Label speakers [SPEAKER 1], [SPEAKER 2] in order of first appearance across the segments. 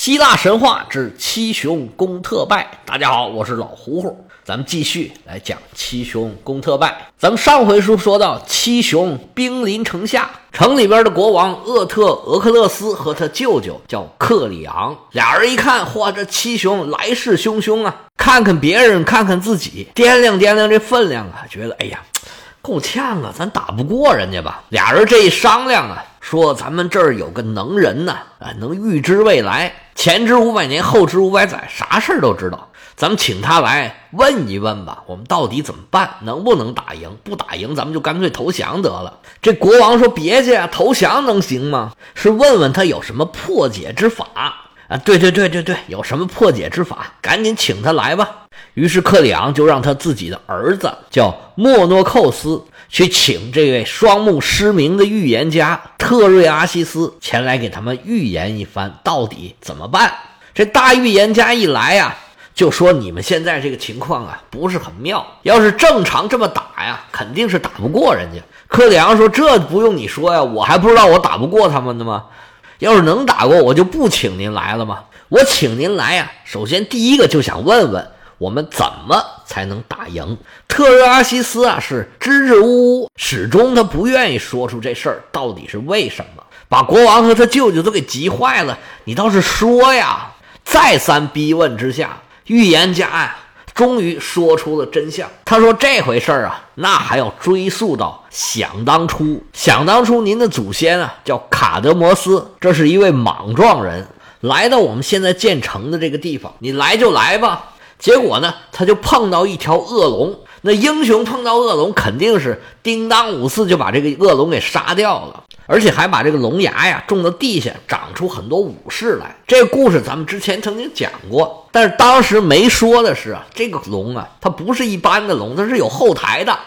[SPEAKER 1] 希腊神话之七雄攻特拜。大家好，我是老胡胡，咱们继续来讲七雄攻特拜。咱们上回书说到，七雄兵临城下，城里边的国王厄特俄克勒斯和他舅舅叫克里昂，俩人一看，嚯，这七雄来势汹汹啊！看看别人，看看自己，掂量掂量这分量啊，觉得哎呀，够呛啊，咱打不过人家吧？俩人这一商量啊。说咱们这儿有个能人呢，啊，能预知未来，前知五百年，后知五百载，啥事儿都知道。咱们请他来问一问吧，我们到底怎么办？能不能打赢？不打赢，咱们就干脆投降得了。这国王说：“别介，投降能行吗？是问问他有什么破解之法啊？对对对对对，有什么破解之法？赶紧请他来吧。”于是克里昂就让他自己的儿子叫莫诺寇斯。去请这位双目失明的预言家特瑞阿西斯前来给他们预言一番，到底怎么办？这大预言家一来呀，就说你们现在这个情况啊不是很妙，要是正常这么打呀，肯定是打不过人家。克里昂说：“这不用你说呀，我还不知道我打不过他们呢吗？要是能打过，我就不请您来了吗？我请您来呀，首先第一个就想问问。”我们怎么才能打赢特瑞阿西斯啊？是支支吾吾，始终他不愿意说出这事儿到底是为什么，把国王和他舅舅都给急坏了。你倒是说呀！再三逼问之下，预言家呀，终于说出了真相。他说：“这回事儿啊，那还要追溯到想当初。想当初，您的祖先啊，叫卡德摩斯，这是一位莽撞人，来到我们现在建成的这个地方。你来就来吧。”结果呢，他就碰到一条恶龙。那英雄碰到恶龙，肯定是叮当五四就把这个恶龙给杀掉了，而且还把这个龙牙呀种到地下，长出很多武士来。这个故事咱们之前曾经讲过，但是当时没说的是啊，这个龙啊，它不是一般的龙，它是有后台的，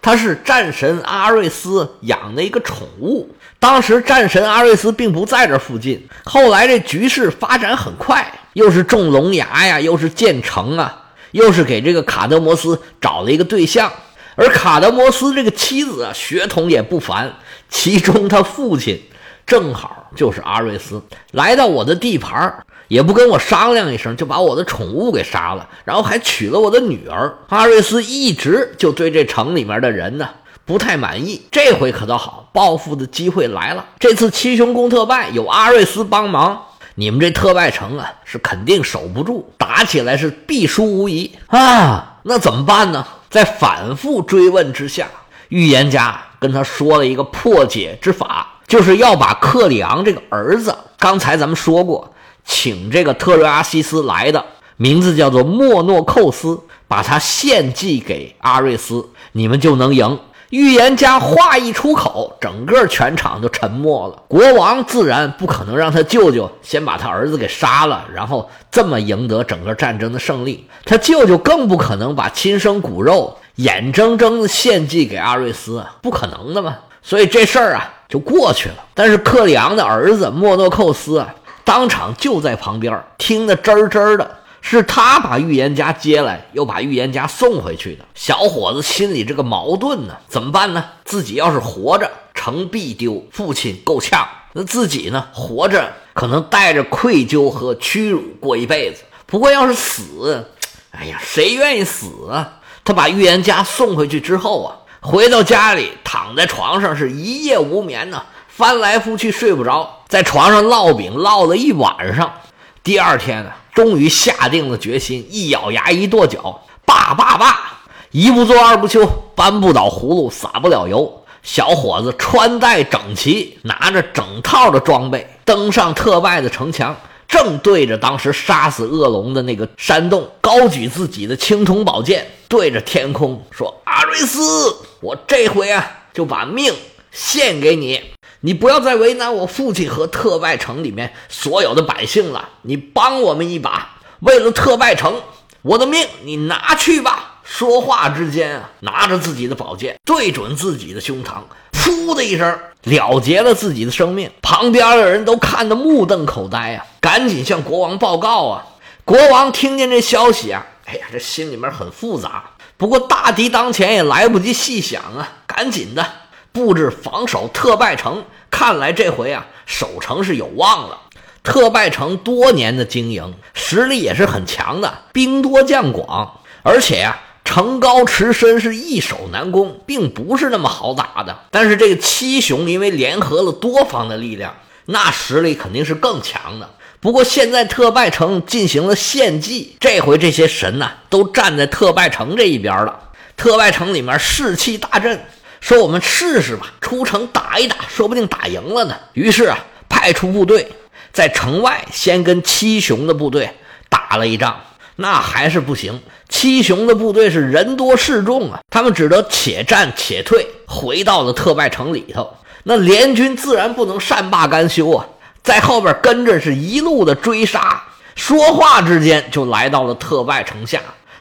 [SPEAKER 1] 它是战神阿瑞斯养的一个宠物。当时战神阿瑞斯并不在这附近，后来这局势发展很快。又是种龙牙呀，又是建城啊，又是给这个卡德摩斯找了一个对象，而卡德摩斯这个妻子啊，血统也不凡，其中他父亲正好就是阿瑞斯，来到我的地盘也不跟我商量一声，就把我的宠物给杀了，然后还娶了我的女儿。阿瑞斯一直就对这城里面的人呢不太满意，这回可倒好，报复的机会来了。这次七雄攻特拜，有阿瑞斯帮忙。你们这特拜城啊，是肯定守不住，打起来是必输无疑啊！那怎么办呢？在反复追问之下，预言家跟他说了一个破解之法，就是要把克里昂这个儿子，刚才咱们说过，请这个特瑞阿西斯来的，名字叫做莫诺寇斯，把他献祭给阿瑞斯，你们就能赢。预言家话一出口，整个全场就沉默了。国王自然不可能让他舅舅先把他儿子给杀了，然后这么赢得整个战争的胜利。他舅舅更不可能把亲生骨肉眼睁睁的献祭给阿瑞斯，不可能的嘛。所以这事儿啊就过去了。但是克里昂的儿子莫诺寇斯啊，当场就在旁边听得真儿真儿的。是他把预言家接来，又把预言家送回去的。小伙子心里这个矛盾呢，怎么办呢？自己要是活着，城必丢，父亲够呛；那自己呢，活着可能带着愧疚和屈辱过一辈子。不过要是死，哎呀，谁愿意死啊？他把预言家送回去之后啊，回到家里，躺在床上是一夜无眠呢，翻来覆去睡不着，在床上烙饼烙了一晚上。第二天呢？终于下定了决心，一咬牙，一跺脚，罢罢罢！一不做二不休，搬不倒葫芦撒不了油。小伙子穿戴整齐，拿着整套的装备，登上特拜的城墙，正对着当时杀死恶龙的那个山洞，高举自己的青铜宝剑，对着天空说：“阿瑞斯，我这回啊，就把命献给你。”你不要再为难我父亲和特拜城里面所有的百姓了，你帮我们一把，为了特拜城，我的命你拿去吧。说话之间啊，拿着自己的宝剑对准自己的胸膛，噗的一声了结了自己的生命。旁边的人都看得目瞪口呆啊，赶紧向国王报告啊。国王听见这消息啊，哎呀，这心里面很复杂，不过大敌当前也来不及细想啊，赶紧的。布置防守特拜城，看来这回啊守城是有望了。特拜城多年的经营，实力也是很强的，兵多将广，而且呀，城高池深，是易守难攻，并不是那么好打的。但是这个七雄因为联合了多方的力量，那实力肯定是更强的。不过现在特拜城进行了献祭，这回这些神呐都站在特拜城这一边了。特拜城里面士气大振，说我们试试吧，出城打一打，说不定打赢了呢。于是啊，派出部队在城外先跟七雄的部队打了一仗，那还是不行。七雄的部队是人多势众啊，他们只得且战且退，回到了特拜城里头。那联军自然不能善罢甘休啊。在后边跟着是一路的追杀，说话之间就来到了特拜城下。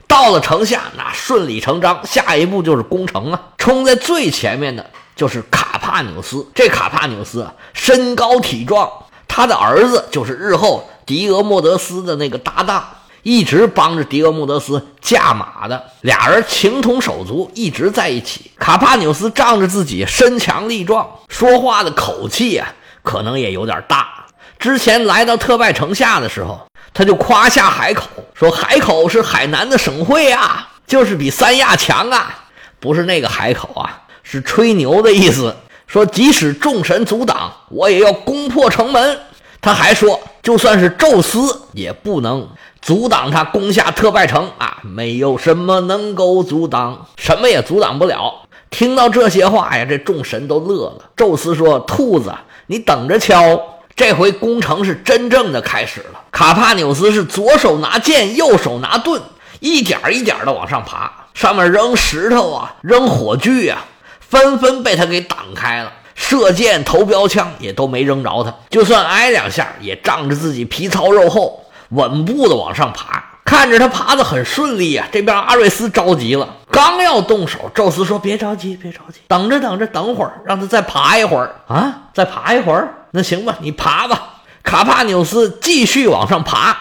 [SPEAKER 1] 到了城下，那顺理成章，下一步就是攻城啊！冲在最前面的就是卡帕纽斯。这卡帕纽斯啊，身高体壮，他的儿子就是日后狄俄莫德斯的那个搭档，一直帮着狄俄莫德斯驾马的。俩人情同手足，一直在一起。卡帕纽斯仗着自己身强力壮，说话的口气啊。可能也有点大。之前来到特拜城下的时候，他就夸下海口，说海口是海南的省会啊，就是比三亚强啊。不是那个海口啊，是吹牛的意思。说即使众神阻挡，我也要攻破城门。他还说，就算是宙斯也不能阻挡他攻下特拜城啊，没有什么能够阻挡，什么也阻挡不了。听到这些话呀，这众神都乐了。宙斯说：“兔子。”你等着瞧，这回攻城是真正的开始了。卡帕纽斯是左手拿剑，右手拿盾，一点一点的往上爬，上面扔石头啊，扔火炬啊，纷纷被他给挡开了。射箭、投标枪也都没扔着他，就算挨两下，也仗着自己皮糙肉厚，稳步的往上爬。看着他爬得很顺利啊，这边阿瑞斯着急了，刚要动手，宙斯说：“别着急，别着急，等着，等着，等会儿，让他再爬一会儿啊，再爬一会儿。那行吧，你爬吧。”卡帕纽斯继续往上爬，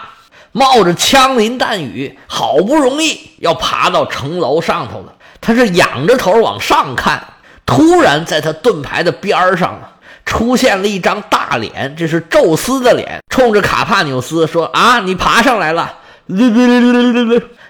[SPEAKER 1] 冒着枪林弹雨，好不容易要爬到城楼上头了。他是仰着头往上看，突然在他盾牌的边上，出现了一张大脸，这是宙斯的脸，冲着卡帕纽斯说：“啊，你爬上来了。”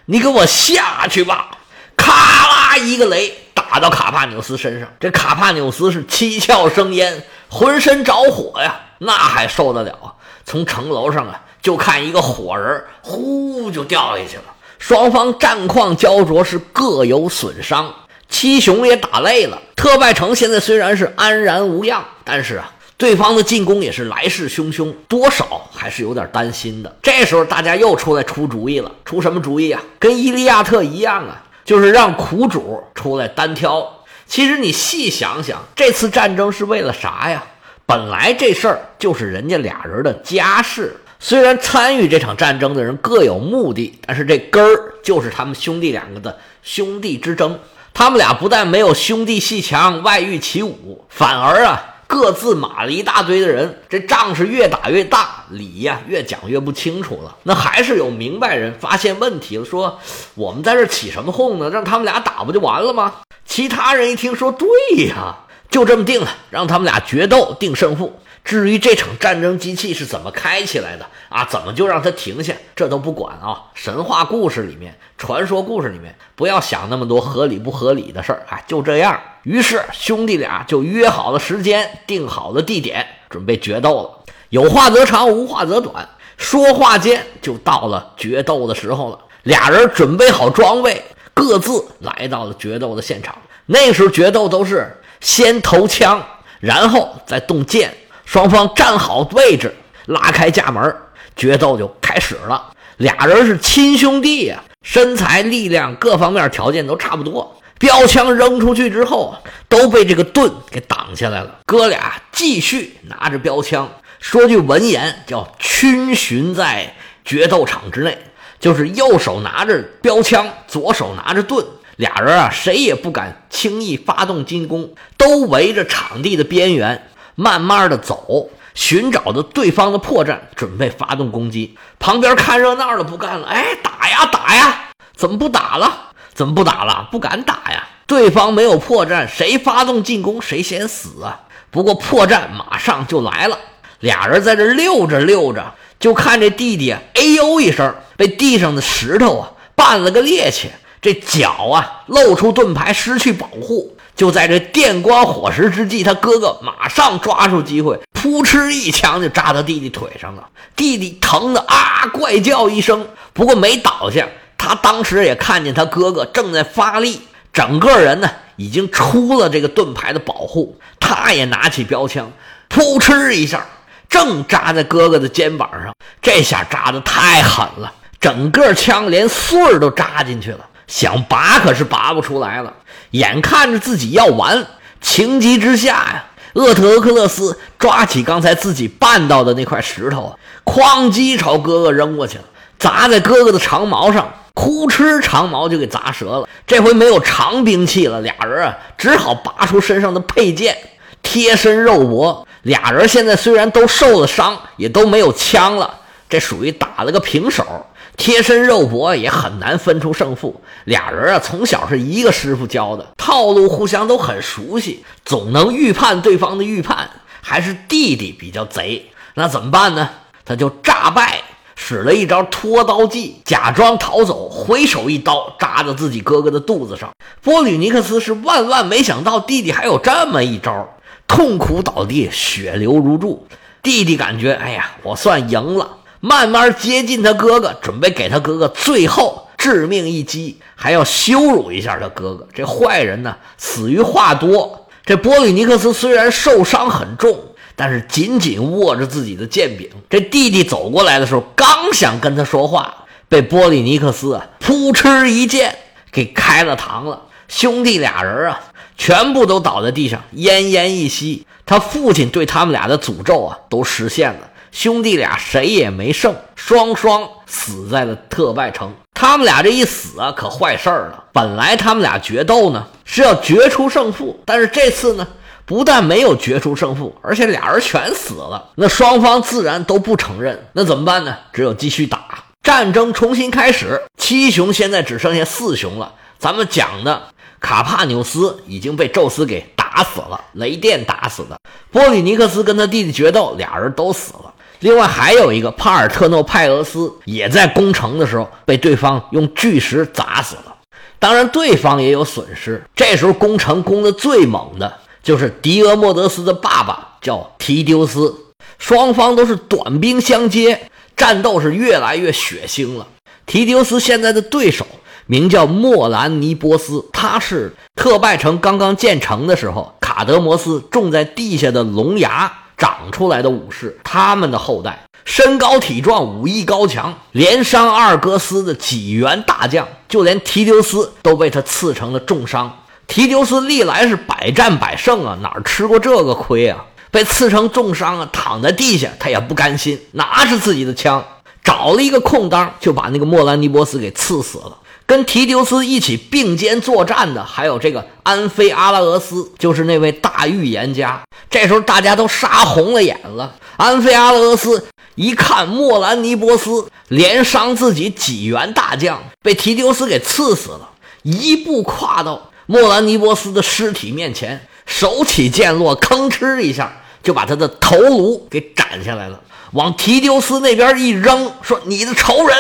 [SPEAKER 1] 你给我下去吧！咔啦一个雷打到卡帕纽斯身上，这卡帕纽斯是七窍生烟，浑身着火呀，那还受得了啊？从城楼上啊，就看一个火人呼就掉下去了。双方战况焦灼，是各有损伤。七雄也打累了，特拜城现在虽然是安然无恙，但是啊。对方的进攻也是来势汹汹，多少还是有点担心的。这时候大家又出来出主意了，出什么主意啊？跟伊利亚特一样啊，就是让苦主出来单挑。其实你细想想，这次战争是为了啥呀？本来这事儿就是人家俩人的家事。虽然参与这场战争的人各有目的，但是这根儿就是他们兄弟两个的兄弟之争。他们俩不但没有兄弟戏强、外遇起舞，反而啊。各自码了一大堆的人，这仗是越打越大，理呀越讲越不清楚了。那还是有明白人发现问题了，说我们在这起什么哄呢？让他们俩打不就完了吗？其他人一听说，对呀，就这么定了，让他们俩决斗定胜负。至于这场战争机器是怎么开起来的啊？怎么就让它停下？这都不管啊！神话故事里面、传说故事里面，不要想那么多合理不合理的事儿啊！就这样，于是兄弟俩就约好了时间，定好了地点，准备决斗了。有话则长，无话则短。说话间就到了决斗的时候了。俩人准备好装备，各自来到了决斗的现场。那时候决斗都是先投枪，然后再动剑。双方站好位置，拉开架门，决斗就开始了。俩人是亲兄弟呀，身材、力量各方面条件都差不多。标枪扔出去之后，都被这个盾给挡下来了。哥俩继续拿着标枪，说句文言，叫“逡巡在决斗场之内”，就是右手拿着标枪，左手拿着盾，俩人啊，谁也不敢轻易发动进攻，都围着场地的边缘。慢慢的走，寻找着对方的破绽，准备发动攻击。旁边看热闹的不干了，哎，打呀打呀！怎么不打了？怎么不打了？不敢打呀！对方没有破绽，谁发动进攻谁先死啊！不过破绽马上就来了，俩人在这溜着溜着，就看这弟弟，哎呦一声，被地上的石头啊绊了个趔趄，这脚啊露出盾牌，失去保护。就在这电光火石之际，他哥哥马上抓住机会，扑哧一枪就扎到弟弟腿上了。弟弟疼得啊怪叫一声，不过没倒下。他当时也看见他哥哥正在发力，整个人呢已经出了这个盾牌的保护。他也拿起标枪，扑哧一下，正扎在哥哥的肩膀上。这下扎的太狠了，整个枪连穗儿都扎进去了。想拔可是拔不出来了，眼看着自己要完，情急之下呀，厄特俄克勒斯抓起刚才自己绊到的那块石头，哐叽朝哥哥扔过去了，砸在哥哥的长矛上，哭哧，长矛就给砸折了。这回没有长兵器了，俩人啊只好拔出身上的佩剑，贴身肉搏。俩人现在虽然都受了伤，也都没有枪了，这属于打了个平手。贴身肉搏也很难分出胜负，俩人啊从小是一个师傅教的，套路互相都很熟悉，总能预判对方的预判。还是弟弟比较贼，那怎么办呢？他就诈败，使了一招拖刀计，假装逃走，回手一刀扎在自己哥哥的肚子上。波吕尼克斯是万万没想到弟弟还有这么一招，痛苦倒地，血流如注。弟弟感觉，哎呀，我算赢了。慢慢接近他哥哥，准备给他哥哥最后致命一击，还要羞辱一下他哥哥。这坏人呢，死于话多。这波吕尼克斯虽然受伤很重，但是紧紧握着自己的剑柄。这弟弟走过来的时候，刚想跟他说话，被波吕尼克斯啊扑哧一剑给开了膛了。兄弟俩人啊，全部都倒在地上，奄奄一息。他父亲对他们俩的诅咒啊，都实现了。兄弟俩谁也没剩，双双死在了特拜城。他们俩这一死啊，可坏事儿了。本来他们俩决斗呢是要决出胜负，但是这次呢，不但没有决出胜负，而且俩人全死了。那双方自然都不承认。那怎么办呢？只有继续打，战争重新开始。七雄现在只剩下四雄了。咱们讲的卡帕纽斯已经被宙斯给打死了，雷电打死的。波里尼克斯跟他弟弟决斗，俩人都死了。另外还有一个帕尔特诺派俄斯，也在攻城的时候被对方用巨石砸死了。当然，对方也有损失。这时候攻城攻的最猛的就是狄俄莫德斯的爸爸，叫提丢斯。双方都是短兵相接，战斗是越来越血腥了。提丢斯现在的对手名叫莫兰尼波斯，他是特拜城刚刚建成的时候，卡德摩斯种在地下的龙牙。长出来的武士，他们的后代，身高体壮，武艺高强，连伤阿尔戈斯的几员大将，就连提丢斯都被他刺成了重伤。提丢斯历来是百战百胜啊，哪吃过这个亏啊？被刺成重伤啊，躺在地下，他也不甘心，拿着自己的枪，找了一个空当，就把那个莫兰尼波斯给刺死了。跟提丢斯一起并肩作战的，还有这个安菲阿拉俄斯，就是那位大预言家。这时候大家都杀红了眼了。安菲阿拉俄斯一看莫兰尼波斯连伤自己几员大将，被提丢斯给刺死了，一步跨到莫兰尼波斯的尸体面前，手起剑落，吭哧一下就把他的头颅给斩下来了，往提丢斯那边一扔，说：“你的仇人。”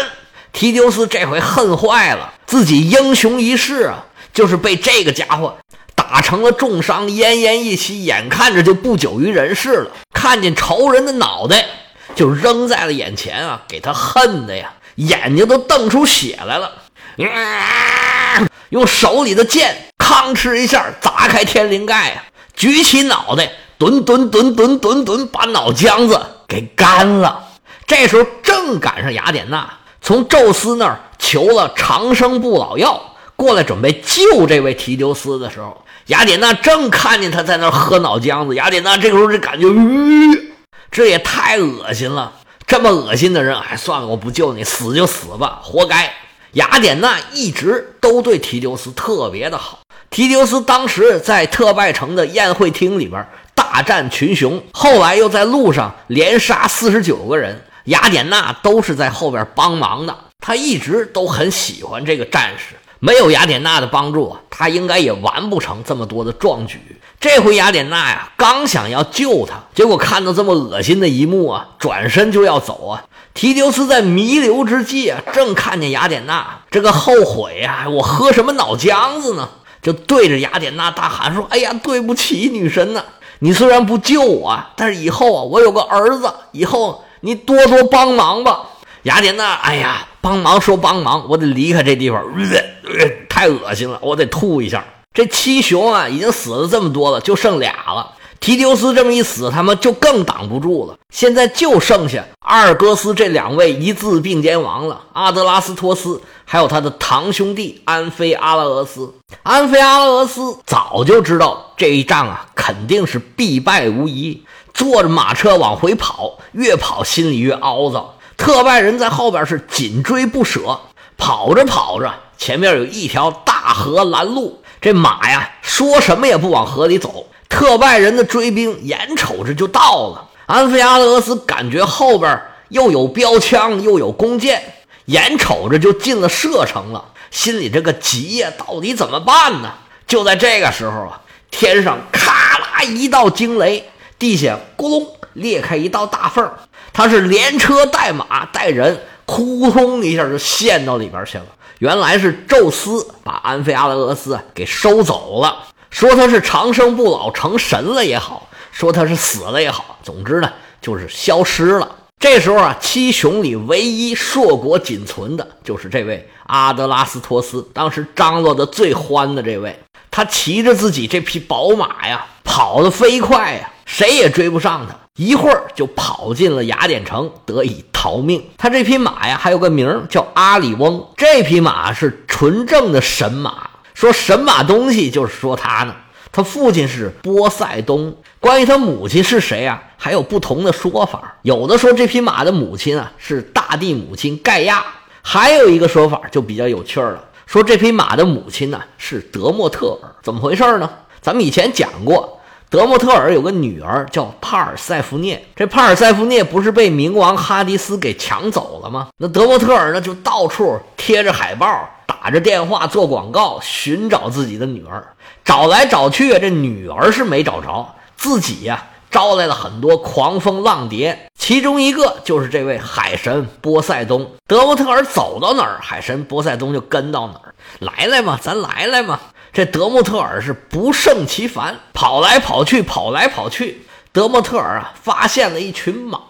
[SPEAKER 1] 提丢斯这回恨坏了，自己英雄一世啊，就是被这个家伙打成了重伤，奄奄一息，眼看着就不久于人世了。看见仇人的脑袋就扔在了眼前啊，给他恨的呀，眼睛都瞪出血来了。用手里的剑吭哧一下砸开天灵盖啊，举起脑袋，吨吨吨吨吨吨，把脑浆子给干了。这时候正赶上雅典娜。从宙斯那儿求了长生不老药过来，准备救这位提丢斯的时候，雅典娜正看见他在那儿喝脑浆子。雅典娜这个时候就感觉，这也太恶心了！这么恶心的人，哎，算了，我不救你，死就死吧，活该。雅典娜一直都对提丢斯特别的好。提丢斯当时在特拜城的宴会厅里边大战群雄，后来又在路上连杀四十九个人。雅典娜都是在后边帮忙的，她一直都很喜欢这个战士，没有雅典娜的帮助，他应该也完不成这么多的壮举。这回雅典娜呀，刚想要救他，结果看到这么恶心的一幕啊，转身就要走啊。提丢斯在弥留之际啊，正看见雅典娜，这个后悔呀，我喝什么脑浆子呢？就对着雅典娜大喊说：“哎呀，对不起，女神呐，你虽然不救我，但是以后啊，我有个儿子，以后你多多帮忙吧。”雅典娜，哎呀，帮忙说帮忙，我得离开这地方，呃，太恶心了，我得吐一下。这七雄啊，已经死了这么多了，就剩俩了。提丢斯这么一死，他们就更挡不住了。现在就剩下阿尔戈斯这两位一字并肩王了，阿德拉斯托斯，还有他的堂兄弟安菲阿拉俄斯。安菲阿拉俄斯早就知道这一仗啊，肯定是必败无疑，坐着马车往回跑，越跑心里越凹糟。特拜人在后边是紧追不舍，跑着跑着，前面有一条大河拦路，这马呀，说什么也不往河里走。特拜人的追兵眼瞅着就到了，安菲阿勒斯感觉后边又有标枪又有弓箭，眼瞅着就进了射程了，心里这个急呀，到底怎么办呢？就在这个时候啊，天上咔啦一道惊雷，地下咕隆裂开一道大缝，他是连车带马带人，扑通一下就陷到里边去了。原来是宙斯把安菲阿勒斯给收走了。说他是长生不老成神了也好，说他是死了也好，总之呢就是消失了。这时候啊，七雄里唯一硕果仅存的就是这位阿德拉斯托斯，当时张罗的最欢的这位。他骑着自己这匹宝马呀，跑得飞快呀，谁也追不上他。一会儿就跑进了雅典城，得以逃命。他这匹马呀，还有个名叫阿里翁，这匹马是纯正的神马。说神马东西就是说他呢，他父亲是波塞冬。关于他母亲是谁啊？还有不同的说法。有的说这匹马的母亲啊是大地母亲盖亚，还有一个说法就比较有趣儿了，说这匹马的母亲呢是德莫特尔。怎么回事儿呢？咱们以前讲过，德莫特尔有个女儿叫帕尔塞福涅。这帕尔塞福涅不是被冥王哈迪斯给抢走了吗？那德莫特尔呢就到处贴着海报。打着电话做广告寻找自己的女儿，找来找去这女儿是没找着，自己呀招来了很多狂风浪蝶，其中一个就是这位海神波塞冬。德莫特尔走到哪儿，海神波塞冬就跟到哪儿。来来嘛，咱来来嘛。这德莫特尔是不胜其烦，跑来跑去，跑来跑去。德莫特尔啊，发现了一群马，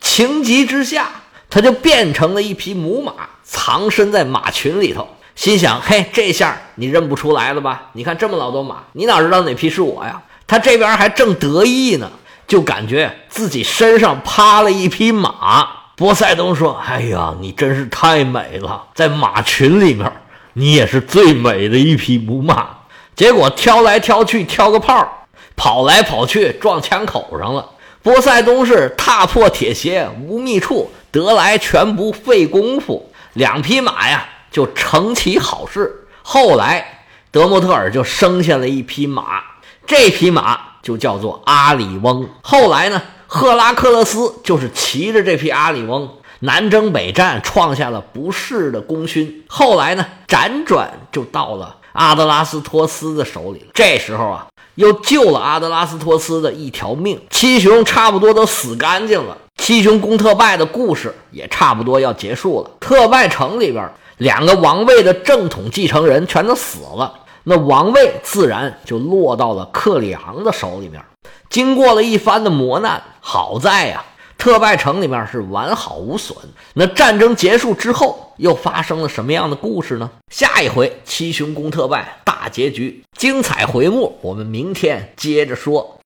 [SPEAKER 1] 情急之下，他就变成了一匹母马，藏身在马群里头。心想：嘿，这下你认不出来了吧？你看这么老多马，你哪知道哪匹是我呀？他这边还正得意呢，就感觉自己身上趴了一匹马。波塞冬说：“哎呀，你真是太美了，在马群里面，你也是最美的一匹母马。”结果挑来挑去，挑个炮，跑来跑去，撞枪口上了。波塞冬是踏破铁鞋无觅处，得来全不费工夫。两匹马呀。就成其好事。后来，德莫特尔就生下了一匹马，这匹马就叫做阿里翁。后来呢，赫拉克勒斯就是骑着这匹阿里翁南征北战，创下了不世的功勋。后来呢，辗转就到了阿德拉斯托斯的手里了。这时候啊，又救了阿德拉斯托斯的一条命。七雄差不多都死干净了，七雄攻特拜的故事也差不多要结束了。特拜城里边。两个王位的正统继承人全都死了，那王位自然就落到了克里昂的手里面。经过了一番的磨难，好在呀，特拜城里面是完好无损。那战争结束之后，又发生了什么样的故事呢？下一回七雄攻特拜大结局，精彩回目，我们明天接着说。